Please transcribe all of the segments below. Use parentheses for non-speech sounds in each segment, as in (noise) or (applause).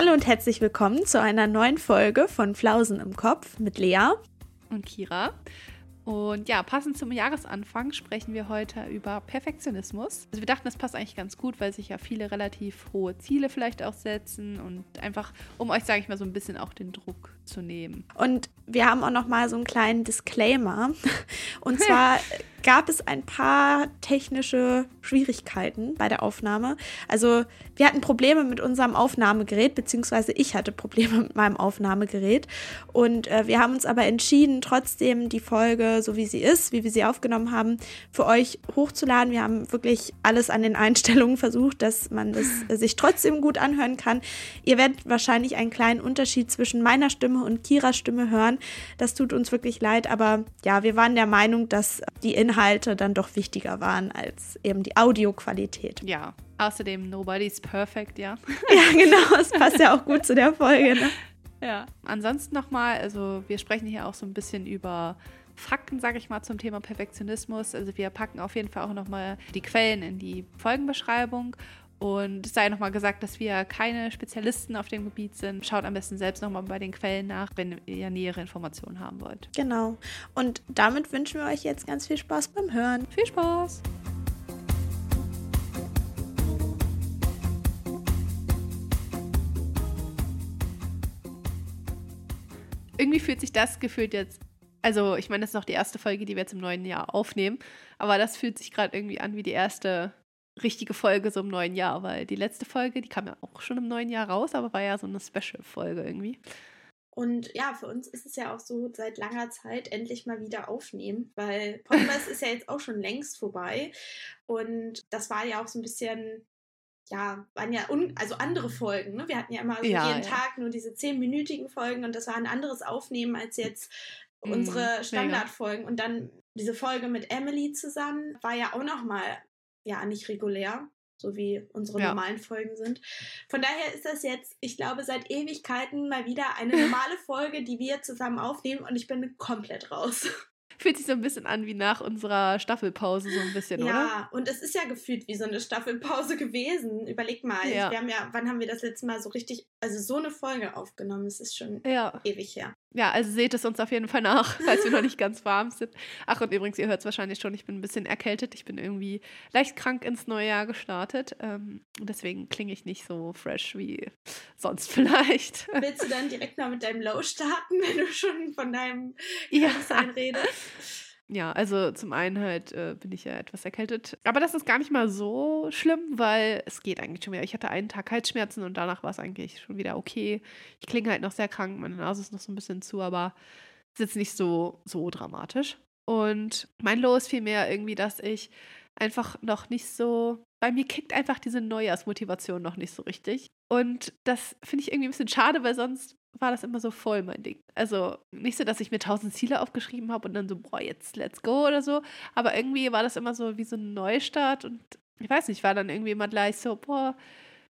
Hallo und herzlich willkommen zu einer neuen Folge von Flausen im Kopf mit Lea und Kira. Und ja, passend zum Jahresanfang sprechen wir heute über Perfektionismus. Also wir dachten, das passt eigentlich ganz gut, weil sich ja viele relativ hohe Ziele vielleicht auch setzen und einfach, um euch, sage ich mal, so ein bisschen auch den Druck zu nehmen. Und wir haben auch noch mal so einen kleinen Disclaimer. (laughs) Und zwar (laughs) gab es ein paar technische Schwierigkeiten bei der Aufnahme. Also wir hatten Probleme mit unserem Aufnahmegerät, beziehungsweise ich hatte Probleme mit meinem Aufnahmegerät. Und äh, wir haben uns aber entschieden, trotzdem die Folge, so wie sie ist, wie wir sie aufgenommen haben, für euch hochzuladen. Wir haben wirklich alles an den Einstellungen versucht, dass man das sich trotzdem gut anhören kann. Ihr werdet wahrscheinlich einen kleinen Unterschied zwischen meiner Stimme und Kiras Stimme hören. Das tut uns wirklich leid, aber ja, wir waren der Meinung, dass die Inhalte Inhalte dann doch wichtiger waren als eben die Audioqualität. Ja, außerdem Nobody's Perfect, ja. (laughs) ja, genau, es passt ja auch gut zu der Folge. Ne? Ja, ansonsten nochmal, also wir sprechen hier auch so ein bisschen über Fakten, sage ich mal, zum Thema Perfektionismus. Also wir packen auf jeden Fall auch nochmal die Quellen in die Folgenbeschreibung und es sei nochmal gesagt, dass wir keine Spezialisten auf dem Gebiet sind. Schaut am besten selbst nochmal bei den Quellen nach, wenn ihr nähere Informationen haben wollt. Genau. Und damit wünschen wir euch jetzt ganz viel Spaß beim Hören. Viel Spaß! Irgendwie fühlt sich das gefühlt jetzt also ich meine, das ist noch die erste Folge, die wir jetzt im neuen Jahr aufnehmen, aber das fühlt sich gerade irgendwie an wie die erste richtige Folge so im neuen Jahr, weil die letzte Folge, die kam ja auch schon im neuen Jahr raus, aber war ja so eine Special-Folge irgendwie. Und ja, für uns ist es ja auch so seit langer Zeit endlich mal wieder aufnehmen, weil Podcast (laughs) ist ja jetzt auch schon längst vorbei. Und das war ja auch so ein bisschen, ja, waren ja un also andere Folgen. Ne? Wir hatten ja immer so ja, jeden ja. Tag nur diese zehnminütigen Folgen und das war ein anderes Aufnehmen als jetzt mhm, unsere Standardfolgen. Und dann diese Folge mit Emily zusammen war ja auch nochmal ja nicht regulär, so wie unsere ja. normalen Folgen sind. Von daher ist das jetzt, ich glaube, seit Ewigkeiten mal wieder eine normale (laughs) Folge, die wir zusammen aufnehmen und ich bin komplett raus. Fühlt sich so ein bisschen an wie nach unserer Staffelpause, so ein bisschen, ja, oder? Ja, und es ist ja gefühlt wie so eine Staffelpause gewesen. Überleg mal, ja. wir haben ja, wann haben wir das letzte Mal so richtig, also so eine Folge aufgenommen? Es ist schon ewig her. Ja, also seht es uns auf jeden Fall nach, (laughs) falls wir noch nicht ganz warm sind. Ach, und übrigens, ihr hört es wahrscheinlich schon, ich bin ein bisschen erkältet. Ich bin irgendwie leicht krank ins neue Jahr gestartet. Ähm, deswegen klinge ich nicht so fresh wie sonst (laughs) vielleicht. Willst du dann direkt mal mit deinem Low starten, (laughs) wenn du schon von deinem ja. redest? Ja, also zum einen halt äh, bin ich ja etwas erkältet. Aber das ist gar nicht mal so schlimm, weil es geht eigentlich schon wieder. Ich hatte einen Tag Halsschmerzen und danach war es eigentlich schon wieder okay. Ich klinge halt noch sehr krank, meine Nase ist noch so ein bisschen zu, aber ist jetzt nicht so, so dramatisch. Und mein Low ist vielmehr irgendwie, dass ich einfach noch nicht so. Bei mir kickt einfach diese Neujahrsmotivation noch nicht so richtig. Und das finde ich irgendwie ein bisschen schade, weil sonst war das immer so voll mein Ding. Also nicht so, dass ich mir tausend Ziele aufgeschrieben habe und dann so, boah, jetzt let's go oder so. Aber irgendwie war das immer so wie so ein Neustart und ich weiß nicht, war dann irgendwie immer gleich so, boah,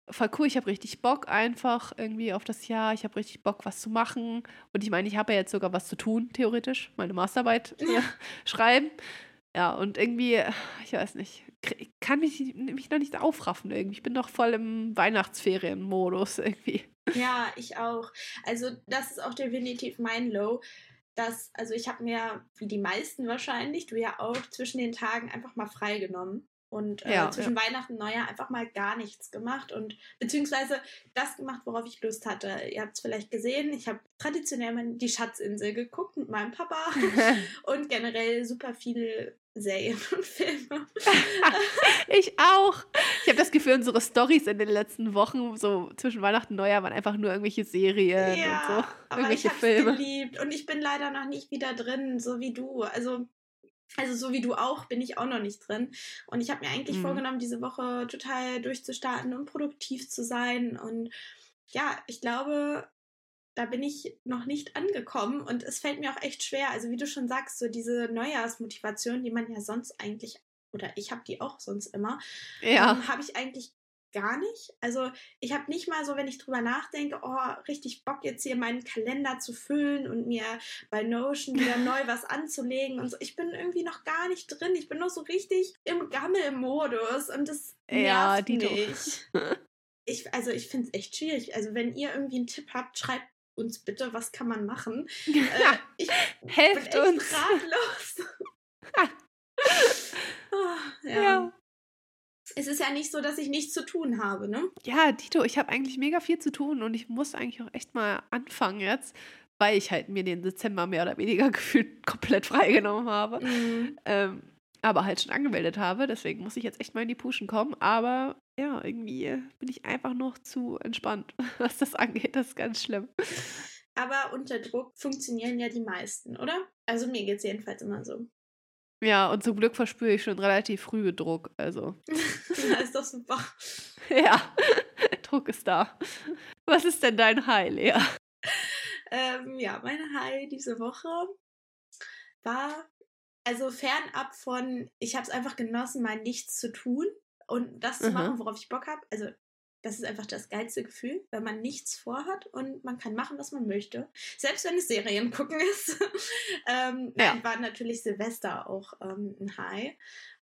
voll cool, ich habe richtig Bock einfach irgendwie auf das Jahr, ich habe richtig Bock, was zu machen. Und ich meine, ich habe ja jetzt sogar was zu tun, theoretisch, meine Masterarbeit (laughs) äh, schreiben. Ja, und irgendwie, (sighs) ich weiß nicht, ich kann mich, mich noch nicht aufraffen irgendwie. Ich bin noch voll im Weihnachtsferienmodus irgendwie. Ja, ich auch. Also das ist auch definitiv mein Low. Dass, also ich habe mir, wie die meisten wahrscheinlich, du ja auch, zwischen den Tagen einfach mal freigenommen. Und äh, ja, zwischen ja. Weihnachten und Neujahr einfach mal gar nichts gemacht und beziehungsweise das gemacht, worauf ich Lust hatte. Ihr habt es vielleicht gesehen, ich habe traditionell mal die Schatzinsel geguckt mit meinem Papa (laughs) und generell super viel Serien und Filme. (laughs) ich auch. Ich habe das Gefühl, unsere Stories in den letzten Wochen, so zwischen Weihnachten und Neujahr, waren einfach nur irgendwelche Serien ja, und so. Aber irgendwelche ich Filme. geliebt und ich bin leider noch nicht wieder drin, so wie du. Also also so wie du auch, bin ich auch noch nicht drin. Und ich habe mir eigentlich mhm. vorgenommen, diese Woche total durchzustarten und produktiv zu sein. Und ja, ich glaube, da bin ich noch nicht angekommen und es fällt mir auch echt schwer. Also wie du schon sagst, so diese Neujahrsmotivation, die man ja sonst eigentlich, oder ich habe die auch sonst immer, ja. ähm, habe ich eigentlich gar nicht. Also ich habe nicht mal so, wenn ich drüber nachdenke, oh, richtig Bock jetzt hier meinen Kalender zu füllen und mir bei Notion wieder (laughs) neu was anzulegen und so. Ich bin irgendwie noch gar nicht drin. Ich bin noch so richtig im Gammel-Modus und das nervt ja, die mich. (laughs) ich, also ich finde es echt schwierig. Also wenn ihr irgendwie einen Tipp habt, schreibt uns bitte, was kann man machen? Ja, äh, (laughs) ich helft bin echt uns. ratlos. Ah, ja. Ja. Es ist ja nicht so, dass ich nichts zu tun habe, ne? Ja, Dito, ich habe eigentlich mega viel zu tun und ich muss eigentlich auch echt mal anfangen jetzt, weil ich halt mir den Dezember mehr oder weniger (laughs) gefühlt komplett freigenommen habe. Mhm. Ähm, aber halt schon angemeldet habe. Deswegen muss ich jetzt echt mal in die Puschen kommen. Aber ja, irgendwie bin ich einfach noch zu entspannt, (laughs) was das angeht. Das ist ganz schlimm. Aber unter Druck funktionieren ja die meisten, oder? Also mir geht es jedenfalls immer so. Ja, und zum Glück verspüre ich schon relativ früh Druck. Also, ja, (laughs) ist doch super. (laughs) ja, (laughs) Druck ist da. Was ist denn dein High, Lea? Ähm, ja, meine High diese Woche war also fernab von, ich habe es einfach genossen, mal nichts zu tun und das zu Mhm. machen, worauf ich Bock habe. Also das ist einfach das geilste Gefühl, wenn man nichts vorhat und man kann machen, was man möchte. Selbst wenn es Serien (laughs) gucken ist. ähm, Ja. Nein, war natürlich Silvester auch ähm, ein High,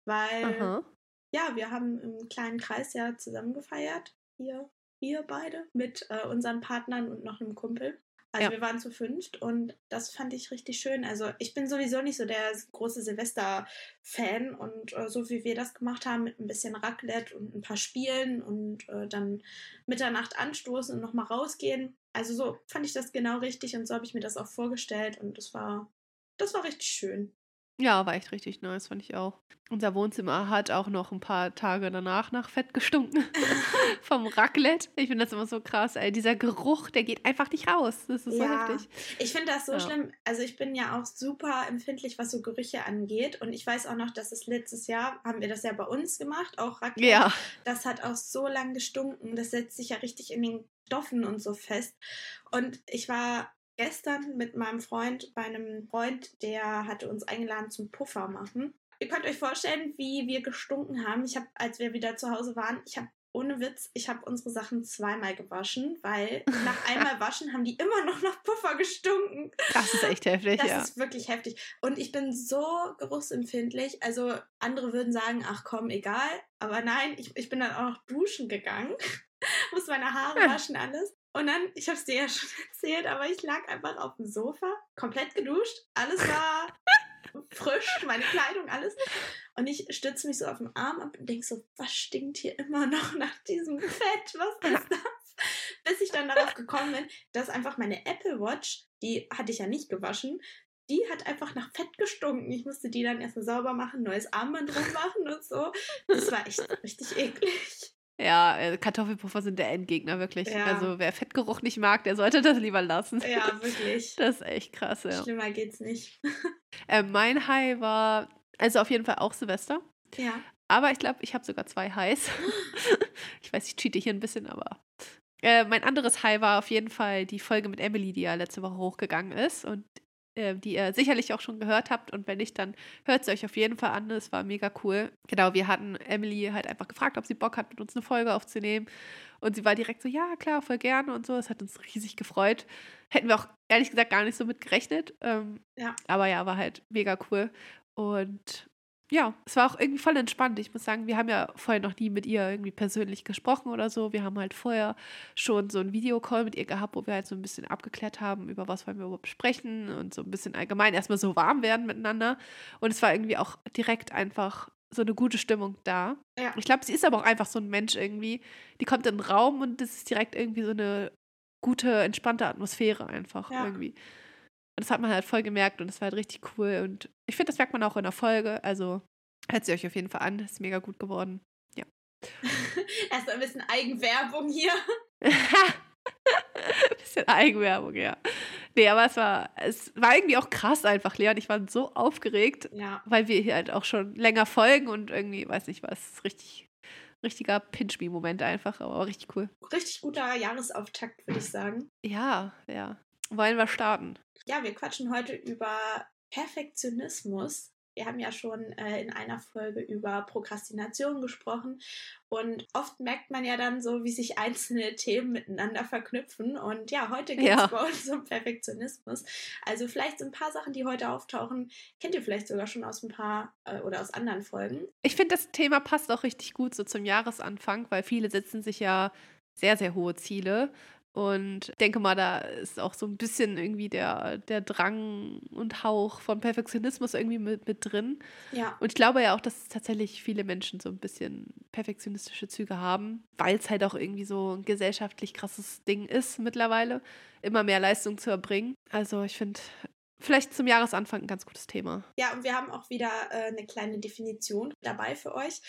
weil Aha. ja, wir haben im kleinen Kreis ja zusammen gefeiert. Wir, wir beide mit äh, unseren Partnern und noch einem Kumpel. Also Ja. wir waren zu fünft und das fand ich richtig schön. Also ich bin sowieso nicht so der große Silvester-Fan und äh, so wie wir das gemacht haben mit ein bisschen Raclette und ein paar Spielen und äh, dann Mitternacht anstoßen und nochmal rausgehen. Also so fand ich das genau richtig und so habe ich mir das auch vorgestellt und das war, das war richtig schön. Ja, war echt richtig nice, fand ich auch. Unser Wohnzimmer hat auch noch ein paar Tage danach nach Fett gestunken. (laughs) Vom Raclette. Ich finde das immer so krass, ey. Dieser Geruch, der geht einfach nicht raus. Das ist so Ja. heftig. Ich finde das so Ja. schlimm. Also ich bin ja auch super empfindlich, was so Gerüche angeht. Und ich weiß auch noch, dass es letztes Jahr, haben wir das ja bei uns gemacht, auch Raclette. Ja. Das hat auch so lang gestunken. Das setzt sich ja richtig in den Stoffen und so fest. Und ich war gestern mit meinem Freund bei einem Freund, der hatte uns eingeladen zum Puffer machen. Ihr könnt euch vorstellen, wie wir gestunken haben. Ich habe, als wir wieder zu Hause waren, ich habe ohne Witz, ich habe unsere Sachen zweimal gewaschen, weil nach (laughs) einmal waschen haben die immer noch nach Puffer gestunken. Das ist echt heftig, Das ja. ist wirklich heftig. Und ich bin so geruchsempfindlich. Also andere würden sagen, ach komm, egal. Aber nein, ich, ich bin dann auch noch duschen gegangen. (laughs) Muss meine Haare waschen, alles. Und dann, ich habe es dir ja (laughs) schon erzählt, aber ich lag einfach auf dem Sofa, komplett geduscht. Alles (laughs) war frisch, meine Kleidung, alles. Und ich stütze mich so auf den Arm ab und denke so, was stinkt hier immer (laughs) noch nach diesem Fett? Was ist das? Bis ich dann darauf gekommen bin, dass einfach meine Apple Watch, die hatte ich ja nicht gewaschen, die hat einfach nach Fett gestunken. Ich musste die dann erstmal sauber machen, neues Armband drum machen und so. Das war echt richtig eklig. Ja, äh, Kartoffelpuffer sind der Endgegner, wirklich. Ja. Also, wer Fettgeruch nicht mag, der sollte das lieber lassen. Ja, wirklich. (laughs) Das ist echt krass, ja. Schlimmer geht's nicht. (laughs) Äh, mein High war, also auf jeden Fall auch Silvester. Ja. Aber ich glaube, ich habe sogar zwei Highs. (laughs) ich weiß, ich cheate hier ein bisschen, aber. Äh, mein anderes High war auf jeden Fall die Folge mit Emily, die ja letzte Woche hochgegangen ist und äh, die ihr sicherlich auch schon gehört habt. Und wenn nicht, dann hört sie euch auf jeden Fall an. Es war mega cool. Genau, wir hatten Emily halt einfach gefragt, ob sie Bock hat, mit uns eine Folge aufzunehmen. Und sie war direkt so, ja, klar, voll gerne und so. Es hat uns riesig gefreut. Hätten wir auch ehrlich gesagt gar nicht so mit gerechnet. Ähm, Ja. Aber ja, war halt mega cool. Und ja, es war auch irgendwie voll entspannt. Ich muss sagen, wir haben ja vorher noch nie mit ihr irgendwie persönlich gesprochen oder so. Wir haben halt vorher schon so einen Videocall mit ihr gehabt, wo wir halt so ein bisschen abgeklärt haben, über was wollen wir überhaupt sprechen und so ein bisschen allgemein erstmal so warm werden miteinander. Und es war irgendwie auch direkt einfach so eine gute Stimmung da. Ja. Ich glaube, sie ist aber auch einfach so ein Mensch irgendwie. Die kommt in den Raum und es ist direkt irgendwie so eine gute, entspannte Atmosphäre einfach Ja. irgendwie. Und das hat man halt voll gemerkt und es war halt richtig cool. Und ich finde, das merkt man auch in der Folge. Also hört sie euch auf jeden Fall an. Ist mega gut geworden. (laughs) Erst ein bisschen Eigenwerbung hier. (laughs) Bisschen Eigenwerbung, ja. Nee, aber es war, es war irgendwie auch krass einfach, Leon. Ich war so aufgeregt, Ja. weil wir hier halt auch schon länger folgen und irgendwie, weiß nicht was, richtig, richtiger Pinch-Me-Moment einfach, aber auch richtig cool. Richtig guter Jahresauftakt, würde ich sagen. Ja, ja. Wollen wir starten? Ja, wir quatschen heute über Perfektionismus. Wir haben ja schon äh, in einer Folge über Prokrastination gesprochen und oft merkt man ja dann so, wie sich einzelne Themen miteinander verknüpfen. Und ja, heute geht es Ja. bei uns um Perfektionismus. Also vielleicht so ein paar Sachen, die heute auftauchen, kennt ihr vielleicht sogar schon aus ein paar äh, oder aus anderen Folgen. Ich finde, das Thema passt auch richtig gut so zum Jahresanfang, weil viele setzen sich ja sehr, sehr hohe Ziele. Und denke mal, da ist auch so ein bisschen irgendwie der, der Drang und Hauch von Perfektionismus irgendwie mit, mit drin. Ja. Und ich glaube ja auch, dass tatsächlich viele Menschen so ein bisschen perfektionistische Züge haben, weil es halt auch irgendwie so ein gesellschaftlich krasses Ding ist mittlerweile, immer mehr Leistung zu erbringen. Also ich finde, vielleicht zum Jahresanfang ein ganz gutes Thema. Ja, und wir haben auch wieder äh, eine kleine Definition dabei für euch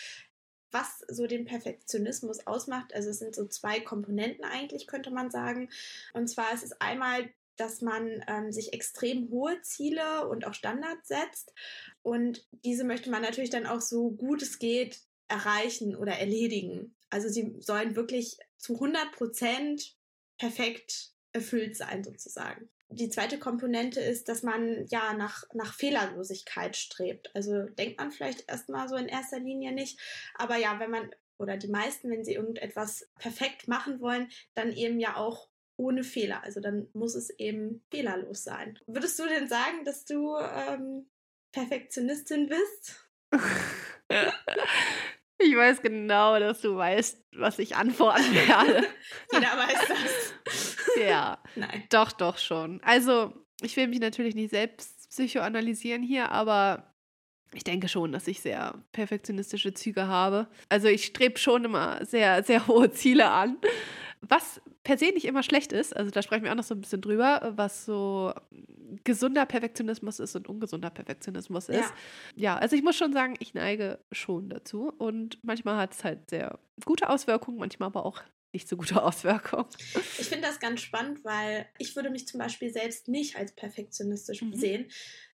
was so den Perfektionismus ausmacht. Also es sind so zwei Komponenten eigentlich, könnte man sagen. Und zwar ist es einmal, dass man ähm, sich extrem hohe Ziele und auch Standards setzt. Und diese möchte man natürlich dann auch so gut es geht erreichen oder erledigen. Also sie sollen wirklich zu 100 Prozent perfekt erfüllt sein sozusagen. Die zweite Komponente ist, dass man ja nach, nach Fehlerlosigkeit strebt. Also denkt man vielleicht erstmal so in erster Linie nicht. Aber ja, wenn man oder die meisten, wenn sie irgendetwas perfekt machen wollen, dann eben ja auch ohne Fehler. Also dann muss es eben fehlerlos sein. Würdest du denn sagen, dass du ähm, Perfektionistin bist? (laughs) Ich weiß genau, dass du weißt, was ich antworten werde. (laughs) Jeder weiß das. (laughs) Ja. (laughs) Nein. Doch, doch schon. Also, ich will mich natürlich nicht selbst psychoanalysieren hier, aber ich denke schon, dass ich sehr perfektionistische Züge habe. Also ich strebe schon immer sehr, sehr (laughs) hohe Ziele an. Was per se nicht immer schlecht ist, also da sprechen wir auch noch so ein bisschen drüber, was so gesunder Perfektionismus ist und ungesunder Perfektionismus ist. Ja, ja also ich muss schon sagen, ich neige schon dazu und manchmal hat es halt sehr gute Auswirkungen, manchmal aber auch nicht so gute (laughs) Auswirkungen. Ich finde das ganz spannend, weil ich würde mich zum Beispiel selbst nicht als perfektionistisch mhm. sehen.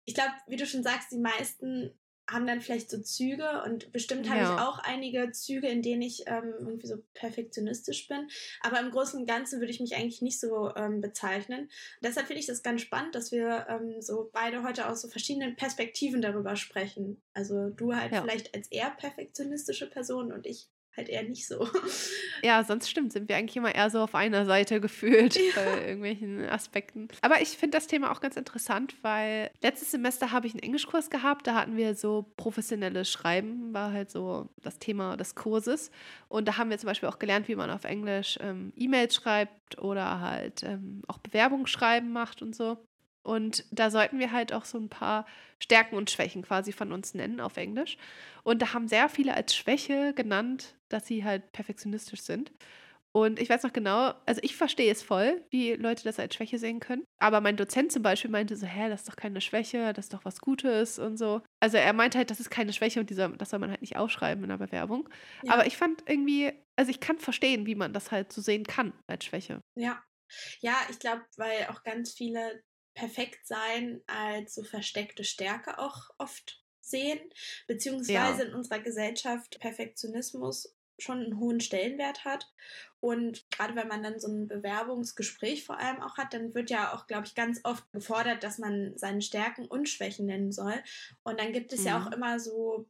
Ich glaube, wie du schon sagst, die meisten haben dann vielleicht so Züge und bestimmt habe ja. ich auch einige Züge, in denen ich ähm, irgendwie so perfektionistisch bin. Aber im Großen und Ganzen würde ich mich eigentlich nicht so ähm, bezeichnen. Und deshalb finde ich das ganz spannend, dass wir ähm, so beide heute aus so verschiedenen Perspektiven darüber sprechen. Also du halt ja. vielleicht als eher perfektionistische Person und ich halt eher nicht so. (laughs) Ja, sonst stimmt, sind wir eigentlich immer eher so auf einer Seite gefühlt ja. bei irgendwelchen Aspekten. Aber ich finde das Thema auch ganz interessant, weil letztes Semester habe ich einen Englischkurs gehabt, da hatten wir so professionelles Schreiben, war halt so das Thema des Kurses. Und da haben wir zum Beispiel auch gelernt, wie man auf Englisch ähm, E-Mails schreibt oder halt ähm, auch Bewerbungsschreiben macht und so. Und da sollten wir halt auch so ein paar Stärken und Schwächen quasi von uns nennen auf Englisch. Und da haben sehr viele als Schwäche genannt, dass sie halt perfektionistisch sind. Und ich weiß noch genau, also ich verstehe es voll, wie Leute das als Schwäche sehen können. Aber mein Dozent zum Beispiel meinte so, hä, das ist doch keine Schwäche, das ist doch was Gutes und so. Also er meinte halt, das ist keine Schwäche und dieser, das soll man halt nicht aufschreiben in der Bewerbung. Ja. Aber ich fand irgendwie, also ich kann verstehen, wie man das halt so sehen kann als Schwäche. Ja. Ja, ich glaube, weil auch ganz viele perfekt sein als so versteckte Stärke auch oft sehen, beziehungsweise ja. in unserer Gesellschaft Perfektionismus schon einen hohen Stellenwert hat. Und gerade wenn man dann so ein Bewerbungsgespräch vor allem auch hat, dann wird ja auch, glaube ich, ganz oft gefordert, dass man seine Stärken und Schwächen nennen soll. Und dann gibt es mhm. ja auch mhm. immer so,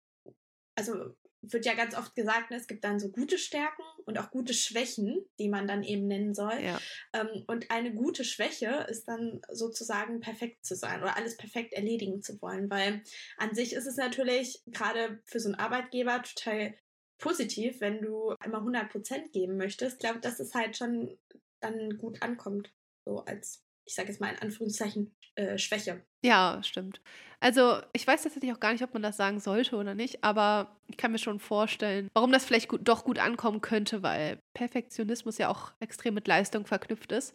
also wird ja ganz oft gesagt, ne, es gibt dann so gute Stärken und auch gute Schwächen, die man dann eben nennen soll. Ja. Ähm, und eine gute Schwäche ist dann sozusagen perfekt zu sein oder alles perfekt erledigen zu wollen, weil an sich ist es natürlich gerade für so einen Arbeitgeber total positiv, wenn du immer 100 Prozent geben möchtest. Ich glaube, dass es halt schon dann gut ankommt, so als ich sage jetzt mal in Anführungszeichen, äh, Schwäche. Ja, stimmt. Also ich weiß tatsächlich auch gar nicht, ob man das sagen sollte oder nicht, aber ich kann mir schon vorstellen, warum das vielleicht gut, doch gut ankommen könnte, weil Perfektionismus ja auch extrem mit Leistung verknüpft ist.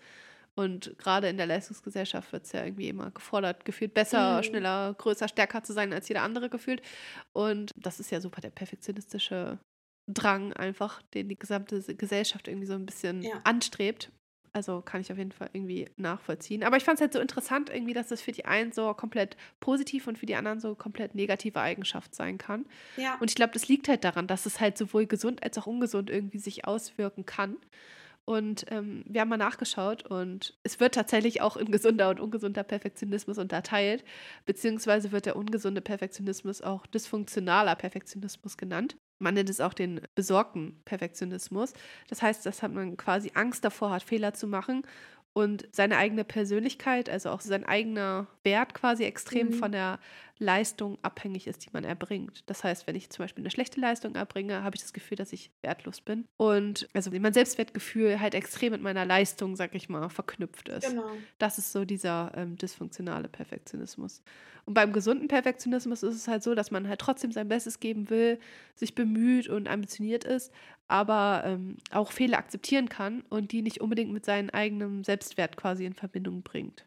Und gerade in der Leistungsgesellschaft wird es ja irgendwie immer gefordert, gefühlt besser, mhm. schneller, größer, stärker zu sein als jeder andere gefühlt. Und das ist ja super der perfektionistische Drang einfach, den die gesamte Gesellschaft irgendwie so ein bisschen ja. anstrebt. Also kann ich auf jeden Fall irgendwie nachvollziehen. Aber ich fand es halt so interessant, irgendwie, dass das für die einen so komplett positiv und für die anderen so komplett negative Eigenschaft sein kann. Ja. Und ich glaube, das liegt halt daran, dass es halt sowohl gesund als auch ungesund irgendwie sich auswirken kann. Und ähm, wir haben mal nachgeschaut und es wird tatsächlich auch in gesunder und ungesunder Perfektionismus unterteilt, beziehungsweise wird der ungesunde Perfektionismus auch dysfunktionaler Perfektionismus genannt. Man nennt es auch den besorgten Perfektionismus. Das heißt, dass man quasi Angst davor hat, Fehler zu machen und seine eigene Persönlichkeit, also auch sein eigener Wert quasi extrem mhm. von der Leistung abhängig ist, die man erbringt. Das heißt, wenn ich zum Beispiel eine schlechte Leistung erbringe, habe ich das Gefühl, dass ich wertlos bin. Und also mein Selbstwertgefühl halt extrem mit meiner Leistung, sag ich mal, verknüpft ist. Genau. Das ist so dieser ähm, dysfunktionale Perfektionismus. Und beim gesunden Perfektionismus ist es halt so, dass man halt trotzdem sein Bestes geben will, sich bemüht und ambitioniert ist, aber ähm, auch Fehler akzeptieren kann und die nicht unbedingt mit seinem eigenen Selbstwert quasi in Verbindung bringt.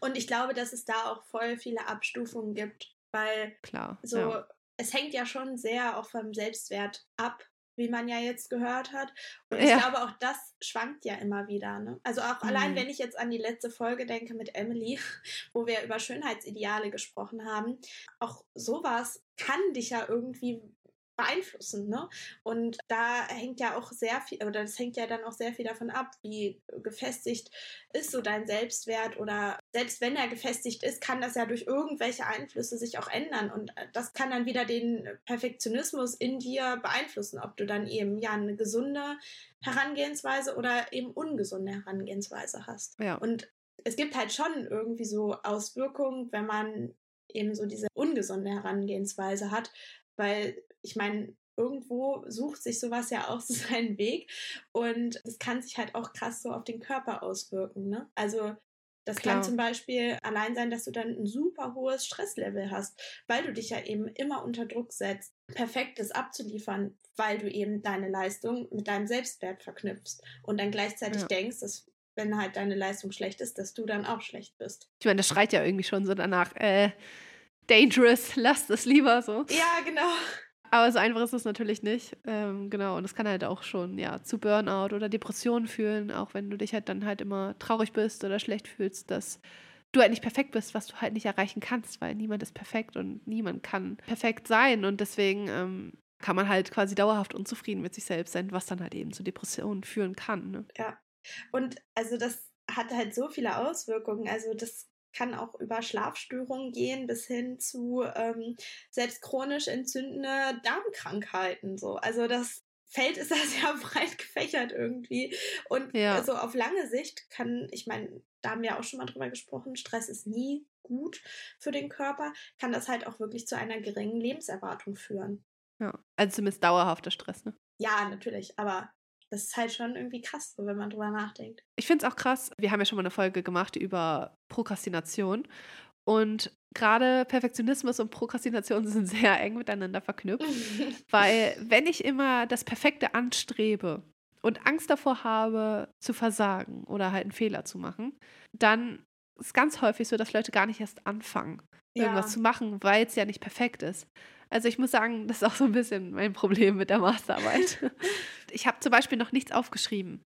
Und ich glaube, dass es da auch voll viele Abstufungen gibt, weil Klar, so ja. es hängt ja schon sehr auch vom Selbstwert ab, wie man ja jetzt gehört hat. Und ich ja. glaube, auch das schwankt ja immer wieder. Ne? Also auch mhm. allein, wenn ich jetzt an die letzte Folge denke mit Emily, (laughs) wo wir über Schönheitsideale gesprochen haben, auch sowas kann dich ja irgendwie beeinflussen, ne? Und da hängt ja auch sehr viel, oder das hängt ja dann auch sehr viel davon ab, wie gefestigt ist so dein Selbstwert oder selbst wenn er gefestigt ist, kann das ja durch irgendwelche Einflüsse sich auch ändern und das kann dann wieder den Perfektionismus in dir beeinflussen, ob du dann eben ja eine gesunde Herangehensweise oder eben ungesunde Herangehensweise hast. Ja. Und es gibt halt schon irgendwie so Auswirkungen, wenn man eben so diese ungesunde Herangehensweise hat, weil ich meine, irgendwo sucht sich sowas ja auch (laughs) seinen Weg und es kann sich halt auch krass so auf den Körper auswirken. Ne? Also das Klar. kann zum Beispiel allein sein, dass du dann ein super hohes Stresslevel hast, weil du dich ja eben immer unter Druck setzt, Perfektes abzuliefern, weil du eben deine Leistung mit deinem Selbstwert verknüpfst und dann gleichzeitig ja. denkst, dass wenn halt deine Leistung schlecht ist, dass du dann auch schlecht bist. Ich meine, das schreit ja irgendwie schon so danach, äh, dangerous, lass es lieber so. Ja, genau. Aber so einfach ist es natürlich nicht. Ähm, genau, und es kann halt auch schon ja, zu Burnout oder Depressionen führen, auch wenn du dich halt dann halt immer traurig bist oder schlecht fühlst, dass du halt nicht perfekt bist, was du halt nicht erreichen kannst, weil niemand ist perfekt und niemand kann perfekt sein. Und deswegen ähm, kann man halt quasi dauerhaft unzufrieden mit sich selbst sein, was dann halt eben zu Depressionen führen kann. Ne? Ja. Und also das hat halt so viele Auswirkungen. Also das kann auch über Schlafstörungen gehen bis hin zu ähm, selbst chronisch entzündende Darmkrankheiten. So. Also das Feld ist (laughs) da sehr breit gefächert irgendwie. Und ja. so auf lange Sicht kann, ich meine, da haben wir auch schon mal drüber gesprochen, Stress ist nie gut für den Körper, kann das halt auch wirklich zu einer geringen Lebenserwartung führen. Ja, also zumindest dauerhafter Stress, ne? Ja, natürlich, aber das ist halt schon irgendwie krass, wenn man drüber nachdenkt. Ich finde es auch krass. Wir haben ja schon mal eine Folge gemacht über Prokrastination. Und gerade Perfektionismus und Prokrastination (laughs) sind sehr eng miteinander verknüpft. (laughs) weil wenn ich immer das Perfekte anstrebe und Angst davor habe, zu versagen oder halt einen Fehler zu machen, dann ist ganz häufig so, dass Leute gar nicht erst anfangen, irgendwas ja. zu machen, weil es ja nicht perfekt ist. Also ich muss sagen, das ist auch so ein bisschen mein Problem mit der Masterarbeit. (laughs) ich habe zum Beispiel noch nichts aufgeschrieben,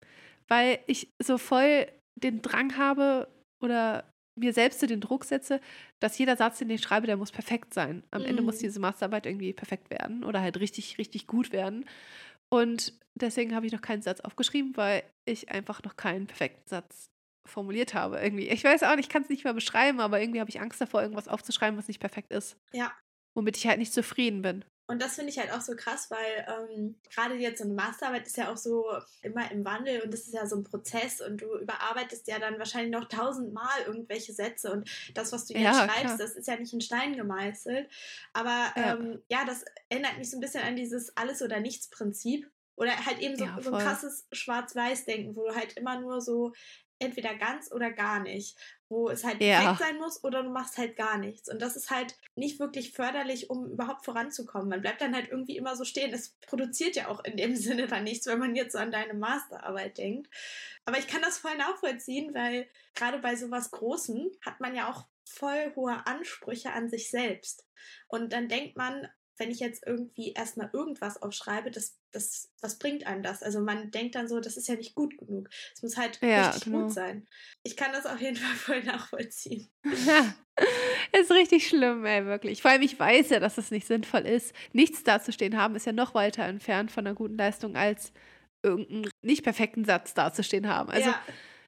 weil ich so voll den Drang habe oder mir selbst so den Druck setze, dass jeder Satz, den ich schreibe, der muss perfekt sein. Am mm. Ende muss mhm. diese Masterarbeit irgendwie perfekt werden oder halt richtig, richtig gut werden. Und deswegen habe ich noch keinen Satz aufgeschrieben, weil ich einfach noch keinen perfekten Satz formuliert habe. Irgendwie. Ich weiß auch nicht, ich kann es nicht mehr beschreiben, aber irgendwie habe ich Angst davor, irgendwas aufzuschreiben, was nicht perfekt ist. Ja, womit ich halt nicht zufrieden bin. Und das finde ich halt auch so krass, weil ähm, gerade jetzt so eine Masterarbeit ist ja auch so immer im Wandel und das ist ja so ein Prozess und du überarbeitest ja dann wahrscheinlich noch tausendmal irgendwelche Sätze und das, was du jetzt ja, schreibst, klar. das ist ja nicht in Stein gemeißelt. Aber ja. Ähm, ja, das erinnert mich so ein bisschen an dieses Alles- oder Nichts-Prinzip. Oder halt eben so, ja, so ein krasses Schwarz-Weiß-Denken, wo du halt immer nur so entweder ganz oder gar nicht, wo es halt ja. perfekt sein muss oder du machst halt gar nichts. Und das ist halt nicht wirklich förderlich, um überhaupt voranzukommen. Man bleibt dann halt irgendwie immer so stehen. Es produziert ja auch in dem (laughs) Sinne dann nichts, wenn man jetzt so an deine Masterarbeit denkt. Aber ich kann das voll nachvollziehen, weil gerade bei sowas Großem hat man ja auch voll hohe Ansprüche an sich selbst. Und dann denkt man, wenn ich jetzt irgendwie erstmal irgendwas aufschreibe, das, das, was bringt einem das? Also man denkt dann so, das ist ja nicht gut genug. Es muss halt ja, richtig genau. gut sein. Ich kann das auf jeden (laughs) Fall voll nachvollziehen. Ja, (laughs) ist richtig schlimm, ey, wirklich. Vor allem, ich weiß ja, dass es nicht sinnvoll ist. Nichts dazustehen haben ist ja noch weiter entfernt von einer guten Leistung, als irgendeinen nicht perfekten Satz dazustehen haben. Also, ja.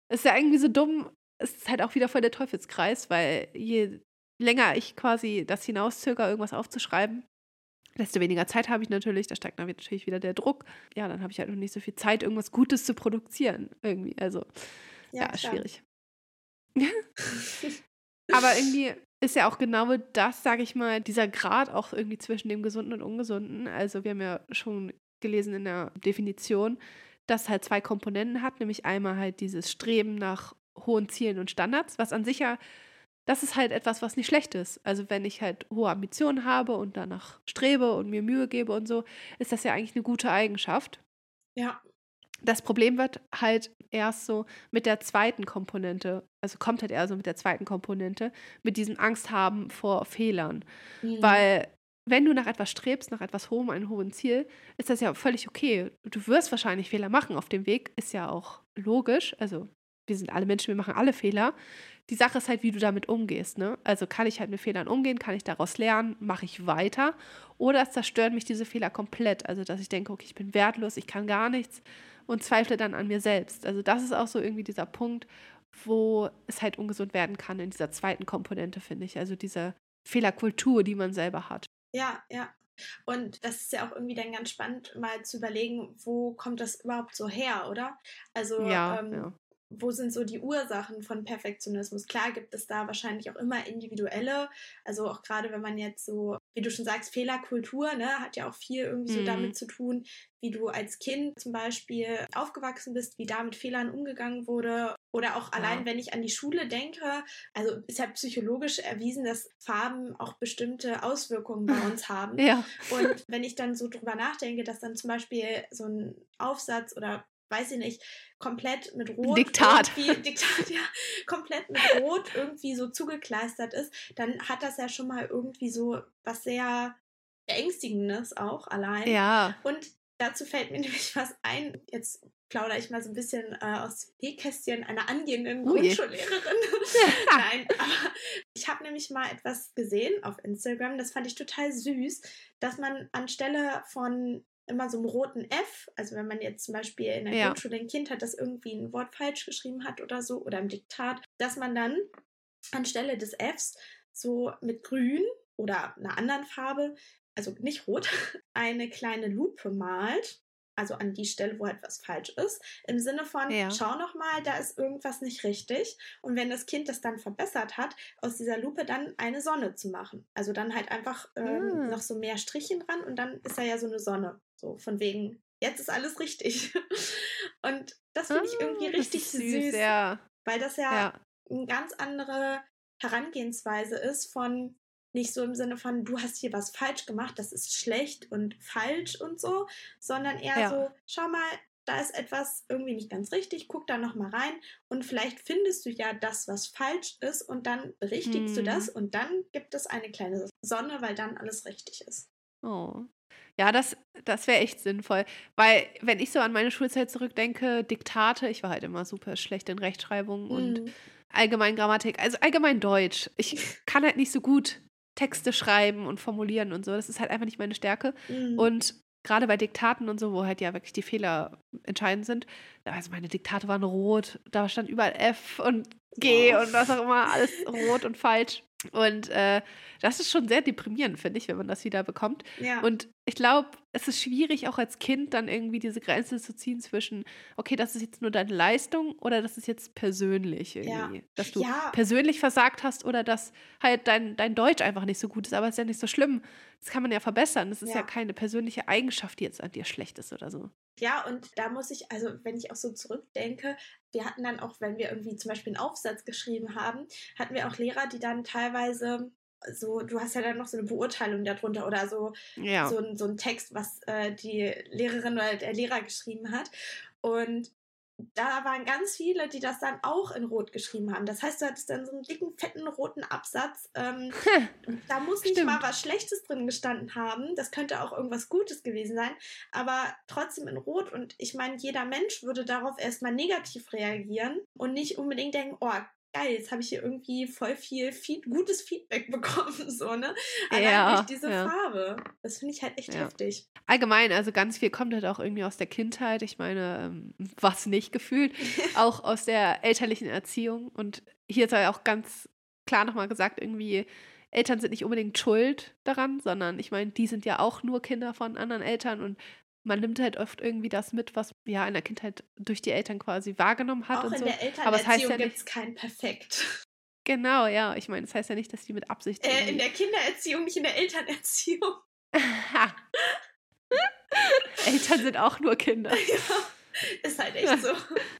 ist ja irgendwie so dumm. Es ist halt auch wieder voll der Teufelskreis, weil je länger ich quasi das hinauszöger, irgendwas aufzuschreiben, desto weniger Zeit habe ich natürlich, da steigt dann natürlich wieder der Druck. Ja, dann habe ich halt noch nicht so viel Zeit, irgendwas Gutes zu produzieren. Irgendwie. Also, ja, ja schwierig. (laughs) Aber irgendwie ist ja auch genau das, sage ich mal, dieser Grad auch irgendwie zwischen dem Gesunden und Ungesunden. Also wir haben ja schon gelesen in der Definition, dass halt zwei Komponenten hat, nämlich einmal halt dieses Streben nach hohen Zielen und Standards, was an sich ja, das ist halt etwas, was nicht schlecht ist. Also wenn ich halt hohe Ambitionen habe und danach strebe und mir Mühe gebe und so, ist das ja eigentlich eine gute Eigenschaft. Ja. Das Problem wird halt erst so mit der zweiten Komponente, also kommt halt eher so mit der zweiten Komponente, mit diesem Angst haben vor Fehlern. Mhm. Weil wenn du nach etwas strebst, nach etwas hohem, einem hohen Ziel, ist das ja völlig okay. Du wirst wahrscheinlich Fehler machen auf dem Weg, ist ja auch logisch. Also wir sind alle Menschen, wir machen alle Fehler. Die Sache ist halt, wie du damit umgehst. Ne? Also kann ich halt mit Fehlern umgehen, kann ich daraus lernen, mache ich weiter oder zerstören mich diese Fehler komplett. Also dass ich denke, okay, ich bin wertlos, ich kann gar nichts und zweifle dann an mir selbst. Also das ist auch so irgendwie dieser Punkt, wo es halt ungesund werden kann in dieser zweiten Komponente, finde ich. Also diese Fehlerkultur, die man selber hat. Ja, ja. Und das ist ja auch irgendwie dann ganz spannend, mal zu überlegen, wo kommt das überhaupt so her, oder? Also ja, ähm, ja wo sind so die Ursachen von Perfektionismus? Klar gibt es da wahrscheinlich auch immer individuelle, also auch gerade wenn man jetzt so, wie du schon sagst, Fehlerkultur, ne, hat ja auch viel irgendwie so mhm. damit zu tun, wie du als Kind zum Beispiel aufgewachsen bist, wie da mit Fehlern umgegangen wurde. Oder auch allein, ja. wenn ich an die Schule denke, also ist ja psychologisch erwiesen, dass Farben auch bestimmte Auswirkungen bei uns (laughs) haben. Ja. Und wenn ich dann so drüber nachdenke, dass dann zum Beispiel so ein Aufsatz oder weiß ich nicht, komplett mit Rot. Diktat. (laughs) Diktat, ja, komplett mit Rot irgendwie so zugekleistert ist, dann hat das ja schon mal irgendwie so was sehr Beängstigendes auch allein. Ja. Und dazu fällt mir (laughs) nämlich was ein. Jetzt plaudere ich mal so ein bisschen äh, aus dem Nähkästchen einer angehenden oh Grundschullehrerin. (laughs) Nein, aber ich habe nämlich mal etwas gesehen auf Instagram, das fand ich total süß, dass man anstelle von immer so einem roten F, also wenn man jetzt zum Beispiel in der ja. Grundschule ein Kind hat, das irgendwie ein Wort falsch geschrieben hat oder so, oder im Diktat, dass man dann anstelle des Fs so mit grün oder einer anderen Farbe, also nicht rot, (laughs) eine kleine Lupe malt also an die Stelle, wo etwas falsch ist, im Sinne von, ja. schau noch mal, da ist irgendwas nicht richtig. Und wenn das Kind das dann verbessert hat, aus dieser Lupe dann eine Sonne zu machen. Also dann halt einfach ähm, ah. noch so mehr Strichen dran und dann ist da ja so eine Sonne. So von wegen, jetzt ist alles richtig. (laughs) und das finde ich irgendwie ah, richtig süß, süß ja. weil das ja, ja eine ganz andere Herangehensweise ist von, nicht so im Sinne von, du hast hier was falsch gemacht, das ist schlecht und falsch und so, sondern eher ja. so, schau mal, da ist etwas irgendwie nicht ganz richtig, guck da nochmal rein und vielleicht findest du ja das, was falsch ist und dann berichtigst hm. du das und dann gibt es eine kleine Sonne, weil dann alles richtig ist. Oh. Ja, das, das wäre echt sinnvoll. Weil, wenn ich so an meine Schulzeit zurückdenke, Diktate, ich war halt immer super schlecht in Rechtschreibung mm. und allgemein Grammatik, also allgemein Deutsch. Ich kann halt nicht so gut Texte schreiben und formulieren und so. Das ist halt einfach nicht meine Stärke. Mhm. Und gerade bei Diktaten und so, wo halt ja wirklich die Fehler entscheidend sind, also meine Diktate waren rot, da stand überall F und G wow. und was auch immer, alles rot und falsch. Und äh, das ist schon sehr deprimierend, finde ich, wenn man das wieder bekommt. Ja. Und ich glaube, es ist schwierig, auch als Kind dann irgendwie diese Grenze zu ziehen zwischen, okay, das ist jetzt nur deine Leistung oder das ist jetzt persönlich irgendwie. Ja. Dass du ja. persönlich versagt hast oder dass halt dein, dein Deutsch einfach nicht so gut ist. Aber es ist ja nicht so schlimm. Das kann man ja verbessern. Das ist ja, ja keine persönliche Eigenschaft, die jetzt an dir schlecht ist oder so. Ja, und da muss ich, also wenn ich auch so zurückdenke, wir hatten dann auch, wenn wir irgendwie zum Beispiel einen Aufsatz geschrieben haben, hatten wir auch Lehrer, die dann teilweise so, du hast ja dann noch so eine Beurteilung darunter oder so, ja. so, ein, so ein Text, was äh, die Lehrerin oder der Lehrer geschrieben hat. Und da waren ganz viele, die das dann auch in Rot geschrieben haben. Das heißt, du hattest dann so einen dicken, fetten roten Absatz. Ähm, (laughs) da muss nicht mal was Schlechtes drin gestanden haben. Das könnte auch irgendwas Gutes gewesen sein, aber trotzdem in Rot. Und ich meine, jeder Mensch würde darauf erstmal negativ reagieren und nicht unbedingt denken, oh, geil, jetzt habe ich hier irgendwie voll viel Feed gutes Feedback (laughs) bekommen, so, ne? Allein ja, durch diese ja. Farbe. Das finde ich halt echt ja. heftig. Allgemein, also ganz viel kommt halt auch irgendwie aus der Kindheit. Ich meine, ähm, was nicht gefühlt, (laughs) auch aus der elterlichen Erziehung. Und hier ist ja auch ganz klar nochmal gesagt, irgendwie, Eltern sind nicht unbedingt schuld daran, sondern ich meine, die sind ja auch nur Kinder von anderen Eltern und man nimmt halt oft irgendwie das mit, was ja in der Kindheit durch die Eltern quasi wahrgenommen hat. Auch und in so. der Elternerziehung Aber es heißt ja gibt es kein Perfekt. (laughs) Genau, ja. Ich meine, das heißt ja nicht, dass die mit Absicht. Äh, in der Kindererziehung, nicht in der Elternerziehung. (laughs) (laughs) Eltern sind auch nur Kinder. Ja, ist halt echt so.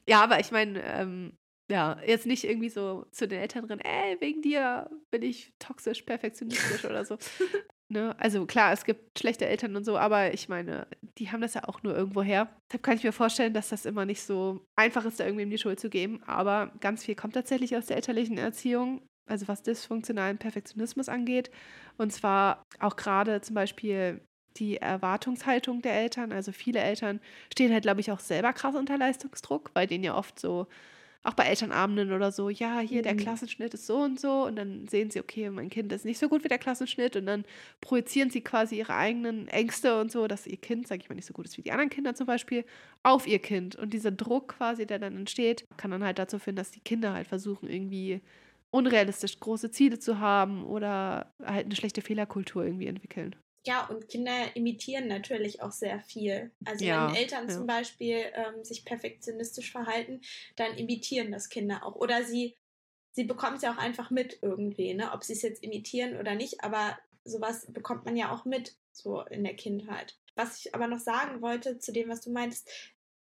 Ja, aber ich meine, ähm, ja, jetzt nicht irgendwie so zu den Eltern drin, ey, wegen dir bin ich toxisch, perfektionistisch oder so. Ne? Also klar, es gibt schlechte Eltern und so, aber ich meine, die haben das ja auch nur irgendwo her. Deshalb kann ich mir vorstellen, dass das immer nicht so einfach ist, da irgendwem die Schuld zu geben. Aber ganz viel kommt tatsächlich aus der elterlichen Erziehung, also was dysfunktionalen Perfektionismus angeht. Und zwar auch gerade zum Beispiel die Erwartungshaltung der Eltern. Also viele Eltern stehen halt, glaube ich, auch selber krass unter Leistungsdruck, bei denen ja oft so, auch bei Elternabenden oder so, ja, hier der Mhm. Klassenschnitt ist so und so und dann sehen sie, okay, mein Kind ist nicht so gut wie der Klassenschnitt und dann projizieren sie quasi ihre eigenen Ängste und so, dass ihr Kind, sage ich mal, nicht so gut ist wie die anderen Kinder zum Beispiel, auf ihr Kind. Und dieser Druck quasi, der dann entsteht, kann dann halt dazu führen, dass die Kinder halt versuchen, irgendwie unrealistisch große Ziele zu haben oder halt eine schlechte Fehlerkultur irgendwie entwickeln. Ja, und Kinder imitieren natürlich auch sehr viel. Also Ja, wenn Eltern ja. zum Beispiel ähm, sich perfektionistisch verhalten, dann imitieren das Kinder auch. Oder sie, sie bekommen es ja auch einfach mit irgendwie, ne? Ob sie es jetzt imitieren oder nicht, aber sowas bekommt man ja auch mit, so in der Kindheit. Was ich aber noch sagen wollte zu dem, was du meintest,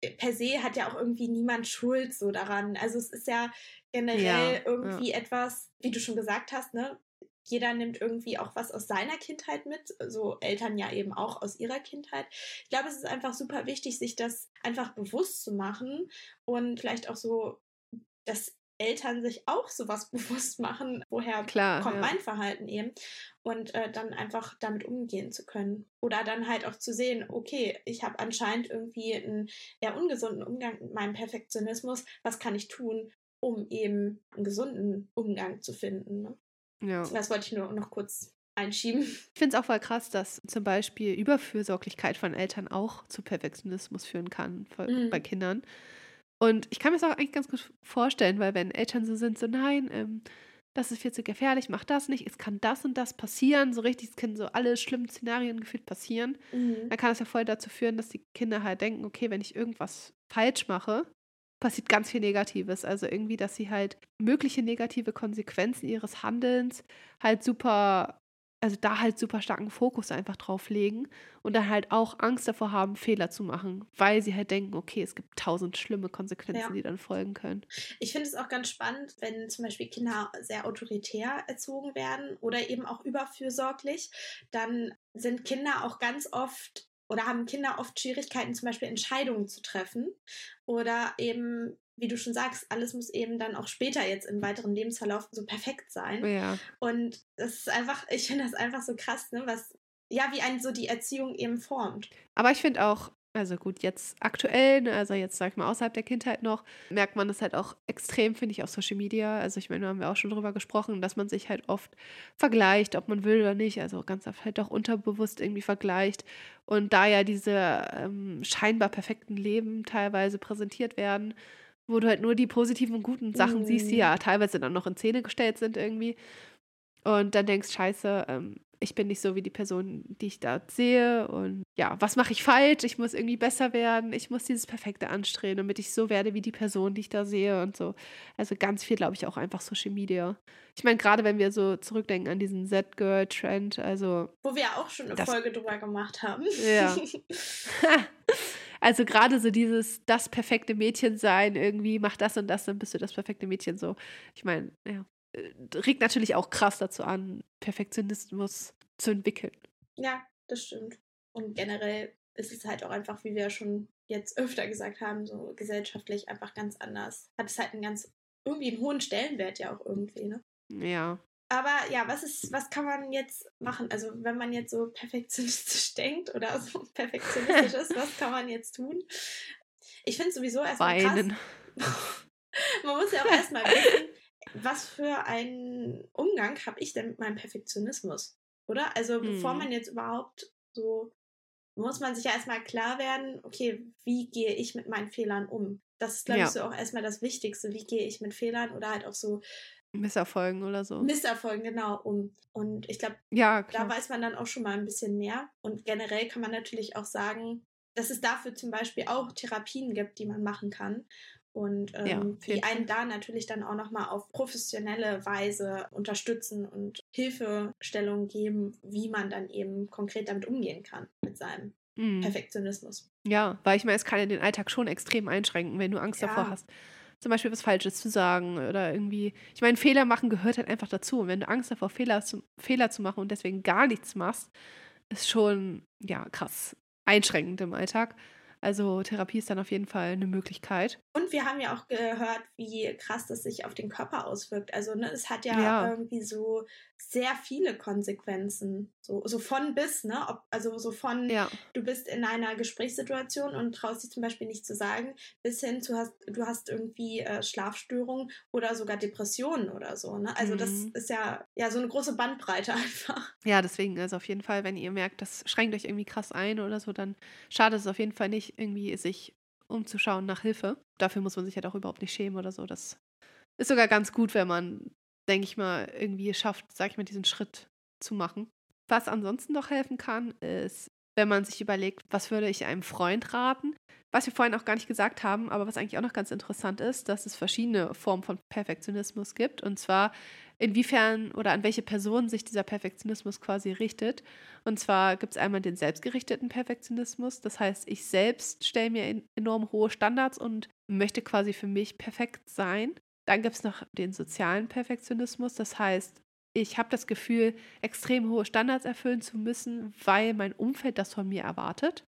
äh, per se hat ja auch irgendwie niemand Schuld so daran. Also es ist ja generell Ja, irgendwie etwas, wie du schon gesagt hast, ne? Jeder nimmt irgendwie auch was aus seiner Kindheit mit, so Eltern ja eben auch aus ihrer Kindheit. Ich glaube, es ist einfach super wichtig, sich das einfach bewusst zu machen und vielleicht auch so, dass Eltern sich auch sowas (laughs) bewusst machen, woher Klar, kommt ja. mein Verhalten eben und äh, dann einfach damit umgehen zu können. Oder dann halt auch zu sehen, okay, ich habe anscheinend irgendwie einen eher ungesunden Umgang mit meinem Perfektionismus. Was kann ich tun, um eben einen gesunden Umgang zu finden? Ne? Ja. Das wollte ich nur noch kurz einschieben. Ich finde es auch voll krass, dass zum Beispiel Überfürsorglichkeit von Eltern auch zu Perfektionismus führen kann Mhm. bei Kindern. Und ich kann mir das auch eigentlich ganz gut vorstellen, weil wenn Eltern so sind, so nein, ähm, das ist viel zu gefährlich, mach das nicht, es kann das und das passieren, so richtig, es können so alle schlimmen Szenarien gefühlt passieren, Mhm. dann kann das ja voll dazu führen, dass die Kinder halt denken, okay, wenn ich irgendwas falsch mache, passiert ganz viel Negatives. Also irgendwie, dass sie halt mögliche negative Konsequenzen ihres Handelns halt super, also da halt super starken Fokus einfach drauf legen und dann halt auch Angst davor haben, Fehler zu machen, weil sie halt denken, okay, es gibt tausend schlimme Konsequenzen, Ja. die dann folgen können. Ich finde es auch ganz spannend, wenn zum Beispiel Kinder sehr autoritär erzogen werden oder eben auch überfürsorglich, dann sind Kinder auch ganz oft oder haben Kinder oft Schwierigkeiten, zum Beispiel Entscheidungen zu treffen oder eben, wie du schon sagst, alles muss eben dann auch später jetzt im weiteren Lebensverlauf so perfekt sein. Ja, Und das ist einfach, ich finde das einfach so krass, ne, was, ja, wie einen so die Erziehung eben formt. aber ich finde auch, also gut, jetzt aktuell, ne, also jetzt sag ich mal außerhalb der Kindheit noch, merkt man das halt auch extrem, finde ich, auf Social Media. Also ich meine, da haben wir auch schon drüber gesprochen, dass man sich halt oft vergleicht, ob man will oder nicht. Also ganz oft halt auch unterbewusst irgendwie vergleicht. Und da ja diese ähm, scheinbar perfekten Leben teilweise präsentiert werden, wo du halt nur die positiven und guten Sachen Mhm. siehst, die ja teilweise dann noch in Szene gestellt sind irgendwie. Und dann denkst, scheiße, ähm, ich bin nicht so wie die Person, die ich da sehe. Und ja, was mache ich falsch? Ich muss irgendwie besser werden. Ich muss dieses Perfekte anstreben, damit ich so werde wie die Person, die ich da sehe und so. Also ganz viel, glaube ich, auch einfach Social Media. Ich meine, gerade wenn wir so zurückdenken an diesen Z-Girl-Trend, also Wo wir ja auch schon eine Das- Folge drüber gemacht haben. Ja. (laughs) Also gerade so dieses das perfekte Mädchen sein, irgendwie mach das und das, dann bist du das perfekte Mädchen so. Ich meine, ja, regt natürlich auch krass dazu an, Perfektionismus zu entwickeln. Ja, das stimmt. Und generell ist es halt auch einfach, wie wir schon jetzt öfter gesagt haben, so gesellschaftlich einfach ganz anders. Hat es halt einen ganz, irgendwie einen hohen Stellenwert ja auch irgendwie, ne? Ja. Aber ja, was ist, was kann man jetzt machen? Also wenn man jetzt so perfektionistisch (laughs) denkt oder so perfektionistisch ist, was kann man jetzt tun? Ich finde sowieso erstmal krass. Weinen. (laughs) Man muss ja auch erstmal wissen, was für einen Umgang habe ich denn mit meinem Perfektionismus? Oder? Also bevor Hm. man jetzt überhaupt so, muss man sich ja erstmal klar werden, okay, wie gehe ich mit meinen Fehlern um? Das ist, glaube Ja. ich, so auch erstmal das Wichtigste. Wie gehe ich mit Fehlern oder halt auch so Misserfolgen oder so. Misserfolgen genau um? Und ich glaube, ja, da weiß man dann auch schon mal ein bisschen mehr. Und generell kann man natürlich auch sagen, dass es dafür zum Beispiel auch Therapien gibt, die man machen kann. Und ähm, Ja, die einen da natürlich dann auch nochmal auf professionelle Weise unterstützen und Hilfestellung geben, wie man dann eben konkret damit umgehen kann mit seinem Mhm. Perfektionismus. Ja, weil ich meine, es kann ja den Alltag schon extrem einschränken, wenn du Angst Ja. davor hast, zum Beispiel was Falsches zu sagen oder irgendwie. Ich meine, Fehler machen gehört halt einfach dazu. Und wenn du Angst davor Fehler zu, Fehler zu machen und deswegen gar nichts machst, ist schon, ja, krass einschränkend im Alltag. Also Therapie ist dann auf jeden Fall eine Möglichkeit. Und wir haben ja auch gehört, wie krass das sich auf den Körper auswirkt. Also ne, es hat ja, Ja. irgendwie so sehr viele Konsequenzen. So, so von bis, ne? Ob, also so von Ja, du bist in einer Gesprächssituation und traust dich zum Beispiel nicht zu sagen, bis hin zu hast, du hast irgendwie äh, Schlafstörungen oder sogar Depressionen oder so. Ne? Also das Mhm. ist ja, ja so eine große Bandbreite (laughs) einfach. ja, deswegen, also auf jeden Fall, wenn ihr merkt, das schränkt euch irgendwie krass ein oder so, dann schadet es auf jeden Fall nicht, irgendwie sich umzuschauen nach Hilfe. Dafür muss man sich halt auch überhaupt nicht schämen oder so. Das ist sogar ganz gut, wenn man, denke ich mal, irgendwie schafft, sag ich mal, diesen Schritt zu machen. Was ansonsten noch helfen kann, ist, wenn man sich überlegt, was würde ich einem Freund raten? Was wir vorhin auch gar nicht gesagt haben, aber was eigentlich auch noch ganz interessant ist, dass es verschiedene Formen von Perfektionismus gibt. Und zwar, inwiefern oder an welche Person sich dieser Perfektionismus quasi richtet. Und zwar gibt es einmal den selbstgerichteten Perfektionismus. Das heißt, ich selbst stelle mir en- enorm hohe Standards und möchte quasi für mich perfekt sein. Dann gibt es noch den sozialen Perfektionismus. Das heißt, ich habe das Gefühl, extrem hohe Standards erfüllen zu müssen, weil mein Umfeld das von mir erwartet.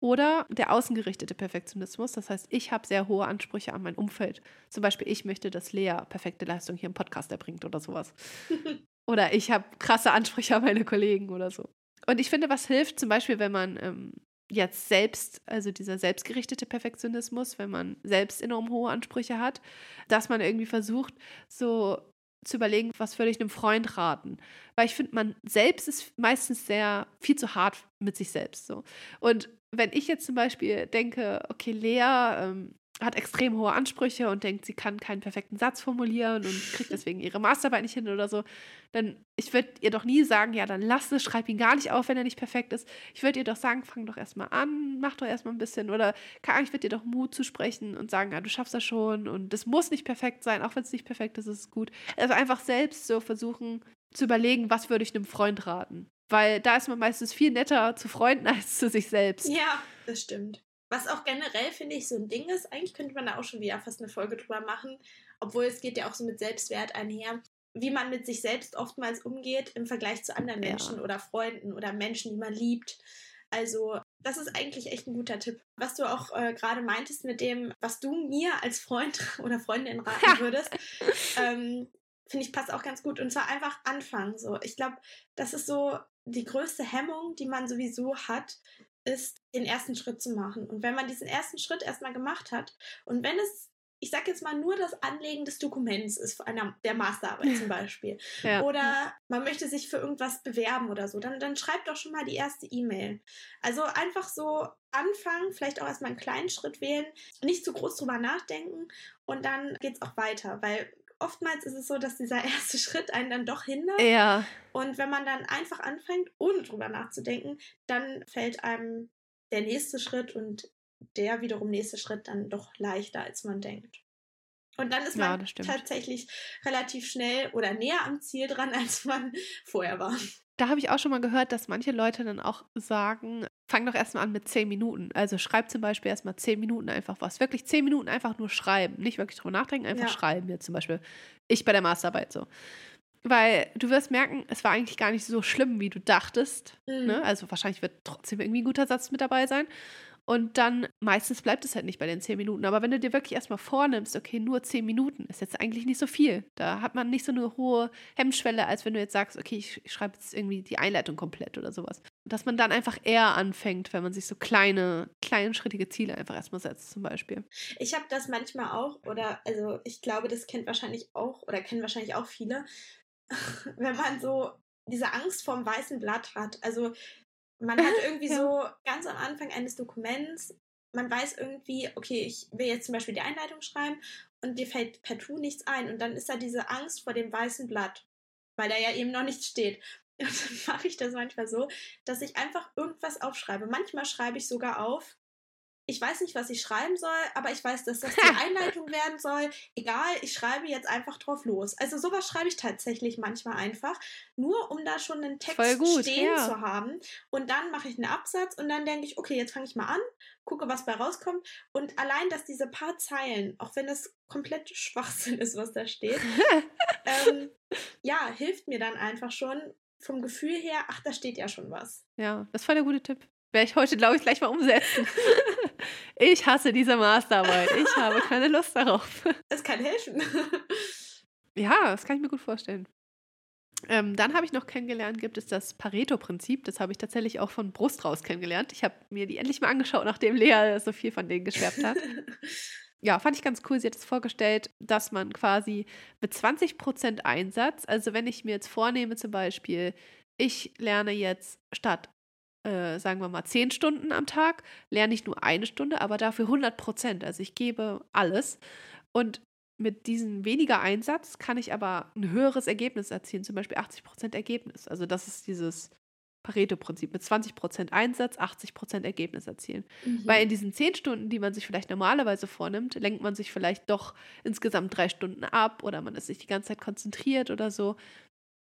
Oder der außengerichtete Perfektionismus. Das heißt, ich habe sehr hohe Ansprüche an mein Umfeld. Zum Beispiel, ich möchte, dass Lea perfekte Leistung hier im Podcast erbringt oder sowas. (laughs) oder ich habe krasse Ansprüche an meine Kollegen oder so. Und ich finde, was hilft, zum Beispiel, wenn man ähm, jetzt selbst, also dieser selbstgerichtete Perfektionismus, wenn man selbst enorm hohe Ansprüche hat, dass man irgendwie versucht, so zu überlegen, was würde ich einem Freund raten. Weil ich finde, man selbst ist meistens sehr viel zu hart mit sich selbst. So. Und wenn ich jetzt zum Beispiel denke, okay, Lea ähm, hat extrem hohe Ansprüche und denkt, sie kann keinen perfekten Satz formulieren und kriegt deswegen ihre Masterarbeit nicht hin oder so, dann ich würde ihr doch nie sagen, ja, dann lass es, schreib ihn gar nicht auf, wenn er nicht perfekt ist. Ich würde ihr doch sagen, fang doch erstmal an, mach doch erstmal ein bisschen oder ich würde dir doch Mut zusprechen und sagen, ja, du schaffst das schon und das muss nicht perfekt sein, auch wenn es nicht perfekt ist, ist es gut. Also einfach selbst so versuchen zu überlegen, was würde ich einem Freund raten. Weil da ist man meistens viel netter zu Freunden (laughs) als zu sich selbst. Ja, das stimmt. Was auch generell, finde ich, so ein Ding ist, eigentlich könnte man da auch schon wieder fast eine Folge drüber machen, obwohl es geht ja auch so mit Selbstwert einher, wie man mit sich selbst oftmals umgeht im Vergleich zu anderen Ja. Menschen oder Freunden oder Menschen, die man liebt. Also, das ist eigentlich echt ein guter Tipp. Was du auch äh, gerade meintest mit dem, was du mir als Freund (laughs) oder Freundin raten (laughs) würdest, ähm, finde ich passt auch ganz gut. Und zwar einfach anfangen. So, ich glaube, das ist so die größte Hemmung, die man sowieso hat, ist, den ersten Schritt zu machen. Und wenn man diesen ersten Schritt erstmal gemacht hat und wenn es, ich sag jetzt mal, nur das Anlegen des Dokuments ist, einer, der Masterarbeit zum (laughs) Beispiel, Ja. oder man möchte sich für irgendwas bewerben oder so, dann, dann schreibt doch schon mal die erste E-Mail. Also einfach so anfangen, vielleicht auch erstmal einen kleinen Schritt wählen, nicht zu groß drüber nachdenken und dann geht's auch weiter, weil oftmals ist es so, dass dieser (laughs) erste Schritt einen dann doch hindert. Ja, Und wenn man dann einfach anfängt, ohne drüber nachzudenken, dann fällt einem der nächste Schritt und der wiederum nächste Schritt dann doch leichter, als man denkt. Und dann ist Ja, man stimmt. tatsächlich relativ schnell oder näher am Ziel dran, (laughs) als man vorher war. Da habe ich auch schon mal gehört, dass manche Leute dann auch sagen, fang doch erstmal an mit zehn Minuten. Also schreib zum Beispiel erstmal zehn Minuten einfach was. Wirklich zehn Minuten einfach nur schreiben. Nicht wirklich drüber nachdenken, einfach Ja. schreiben. Jetzt zum Beispiel ich bei der Masterarbeit so. Weil du wirst merken, es war eigentlich gar nicht so schlimm, wie du dachtest. Mhm. Ne? Also wahrscheinlich wird trotzdem irgendwie ein guter Satz mit dabei sein. Und dann meistens bleibt es halt nicht bei den zehn Minuten. Aber wenn du dir wirklich erstmal vornimmst, okay, nur zehn Minuten ist jetzt eigentlich nicht so viel. Da hat man nicht so eine hohe Hemmschwelle, als wenn du jetzt sagst, okay, ich, schreibe jetzt irgendwie die Einleitung komplett oder sowas. Dass man dann einfach eher anfängt, wenn man sich so kleine, kleinschrittige Ziele einfach erstmal setzt, zum Beispiel. Ich habe das manchmal auch, oder also ich glaube, das kennt wahrscheinlich auch, oder kennen wahrscheinlich auch viele, (laughs) wenn man so diese Angst vorm weißen Blatt hat. Also man hat (laughs) irgendwie Ja. so ganz am Anfang eines Dokuments, man weiß irgendwie, okay, ich will jetzt zum Beispiel die Einleitung schreiben und dir fällt partout nichts ein. Und dann ist da diese Angst vor dem weißen Blatt, weil da ja eben noch nichts steht. (laughs) Und dann mache ich das manchmal so, dass ich einfach irgendwas aufschreibe. Manchmal schreibe ich sogar auf, ich weiß nicht, was ich schreiben soll, aber ich weiß, dass das die (laughs) Einleitung werden soll. Egal, ich schreibe jetzt einfach drauf los. Also sowas schreibe ich tatsächlich manchmal einfach, nur um da schon einen Text gut, stehen ja. zu haben. Und dann mache ich einen Absatz und dann denke ich, okay, jetzt fange ich mal an, gucke, was bei rauskommt. Und allein, dass diese paar Zeilen, auch wenn das komplett (laughs) Schwachsinn ist, was da steht, (laughs) ähm, ja, hilft mir dann einfach schon vom Gefühl her, ach, da steht ja schon was. Ja, das war der gute Tipp. Werde ich heute, glaube ich, gleich mal umsetzen. Ich hasse diese Masterarbeit. Ich habe keine Lust darauf. (laughs) Es kann helfen. ja, das kann ich mir gut vorstellen. Ähm, dann habe ich noch kennengelernt, gibt es das Pareto-Prinzip. Das habe ich tatsächlich auch von Brust raus kennengelernt. Ich habe mir die endlich mal angeschaut, nachdem Lea so viel von denen geschwärmt hat. (laughs) ja, fand ich ganz cool. Sie hat es vorgestellt, dass man quasi mit 20% Einsatz, also wenn ich mir jetzt vornehme, zum Beispiel, ich lerne jetzt statt äh, sagen wir mal, zehn Stunden am Tag, lerne ich nur eine Stunde, aber dafür 100 Prozent. Also ich gebe alles. Und mit diesem weniger Einsatz kann ich aber ein höheres Ergebnis erzielen, zum Beispiel 80 Prozent Ergebnis. Also das ist dieses Pareto-Prinzip mit 20 Prozent Einsatz, 80 Prozent Ergebnis erzielen. Mhm. Weil in diesen zehn Stunden, die man sich vielleicht normalerweise vornimmt, lenkt man sich vielleicht doch insgesamt drei Stunden ab oder man ist sich die ganze Zeit konzentriert oder so.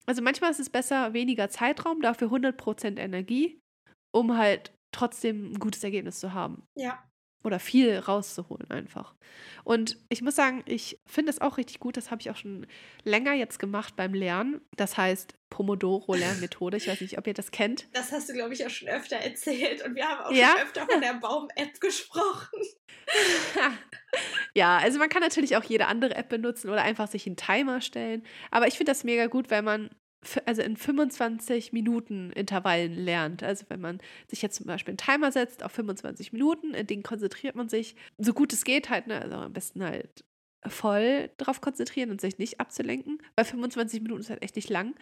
Also manchmal ist es besser, weniger Zeitraum, dafür 100 Prozent Energie um halt trotzdem ein gutes Ergebnis zu haben. Ja. Oder viel rauszuholen einfach. Und ich muss sagen, ich finde es auch richtig gut. Das habe ich auch schon länger jetzt gemacht beim Lernen. Das heißt Pomodoro-Lernmethode. Ich weiß nicht, ob ihr das kennt. Das hast du, glaube ich, auch schon öfter erzählt. Und wir haben auch ja? schon öfter von der Baum-App gesprochen. (laughs) ja, also man kann natürlich auch jede andere App benutzen oder einfach sich einen Timer stellen. Aber ich finde das mega gut, weil man also in 25 Minuten Intervallen lernt. Also wenn man sich jetzt zum Beispiel einen Timer setzt auf 25 Minuten, in denen konzentriert man sich so gut es geht halt, ne? also am besten halt voll darauf konzentrieren und sich nicht abzulenken, weil 25 Minuten ist halt echt nicht lang.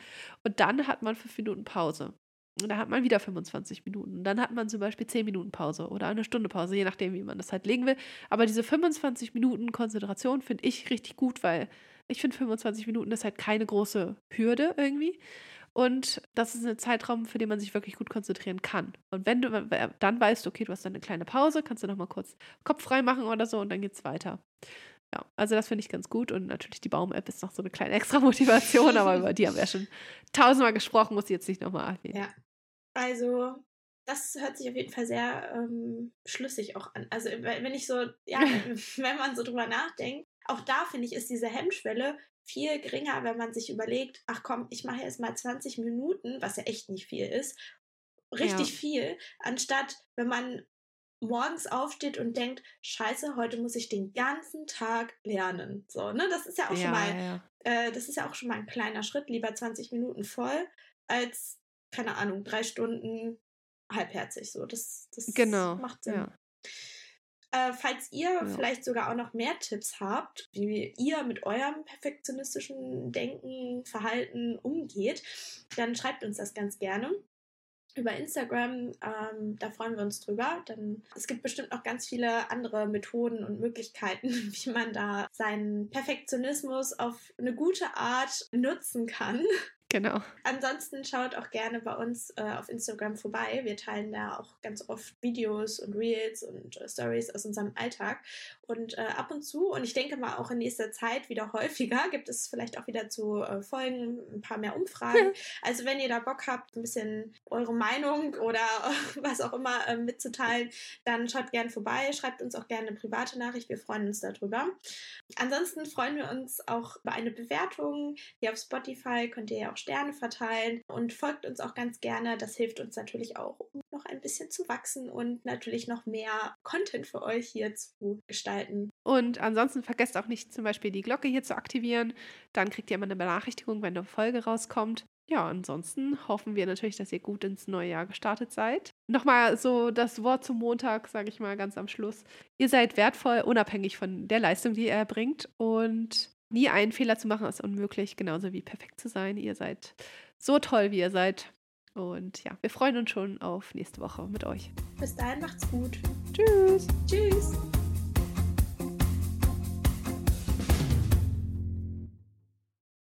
Und dann hat man fünf Minuten Pause. Und da hat man wieder 25 Minuten. Und dann hat man zum Beispiel 10 Minuten Pause oder eine Stunde Pause, je nachdem, wie man das halt legen will. Aber diese 25 Minuten Konzentration finde ich richtig gut, weil ich finde 25 Minuten ist halt keine große Hürde irgendwie. Und das ist ein Zeitraum, für den man sich wirklich gut konzentrieren kann. Und wenn du dann weißt, okay, du hast dann eine kleine Pause, kannst du nochmal kurz Kopf frei machen oder so und dann geht's weiter. Ja, also das finde ich ganz gut. Und natürlich die Baum-App ist noch so eine kleine extra Motivation, aber über die haben wir ja schon (laughs) tausendmal gesprochen, muss ich jetzt nicht nochmal erwähnen. Ja. Also, das hört sich auf jeden Fall sehr ähm, schlüssig auch an. Also, wenn ich so, ja, (laughs) wenn man so drüber nachdenkt, auch da finde ich, ist diese Hemmschwelle viel geringer, wenn man sich überlegt, ach komm, ich mache jetzt mal 20 Minuten, was ja echt nicht viel ist, richtig ja. viel, anstatt wenn man morgens aufsteht und denkt, scheiße, heute muss ich den ganzen Tag lernen. So, ne? Das ist ja auch ja, schon mal, ja. Äh, das ist ja auch schon mal ein kleiner Schritt, lieber 20 Minuten voll, als, keine Ahnung, drei Stunden halbherzig. So, das, das genau, macht Sinn. Äh, falls ihr ja. vielleicht sogar auch noch mehr Tipps habt, wie ihr mit eurem perfektionistischen Denken, Verhalten umgeht, dann schreibt uns das ganz gerne über Instagram. Ähm, da freuen wir uns drüber. Denn es gibt bestimmt noch ganz viele andere Methoden und Möglichkeiten, (laughs) wie man da seinen Perfektionismus auf eine gute Art nutzen kann. Genau. Ansonsten schaut auch gerne bei uns äh, auf Instagram vorbei. Wir teilen da auch ganz oft Videos und Reels und äh, Stories aus unserem Alltag. Und äh, ab und zu, und ich denke mal auch in nächster Zeit wieder (laughs) häufiger, gibt es vielleicht auch wieder zu äh, Folgen ein paar mehr Umfragen. (laughs) also wenn ihr da Bock habt, ein bisschen eure Meinung oder (laughs) was auch immer äh, mitzuteilen, dann schaut gerne vorbei. Schreibt uns auch gerne eine private Nachricht. Wir freuen uns darüber. Ansonsten freuen wir uns auch über eine Bewertung. Hier auf Spotify könnt ihr ja auch auch Sterne verteilen und folgt uns auch ganz gerne. Das hilft uns natürlich auch, um noch ein bisschen zu wachsen und natürlich noch mehr Content für euch hier zu gestalten. Und ansonsten vergesst auch nicht zum Beispiel die Glocke hier zu aktivieren. Dann kriegt ihr immer eine Benachrichtigung, wenn eine Folge rauskommt. Ja, ansonsten hoffen wir natürlich, dass ihr gut ins neue Jahr gestartet seid. Nochmal so das Wort zum Montag, sage ich mal ganz am Schluss. Ihr seid wertvoll, unabhängig von der Leistung, die ihr erbringt. Und Nie einen Fehler zu machen ist unmöglich, genauso wie perfekt zu sein. Ihr seid so toll, wie ihr seid. Und ja, wir freuen uns schon auf nächste Woche mit euch. Bis dahin macht's gut. Tschüss. Tschüss.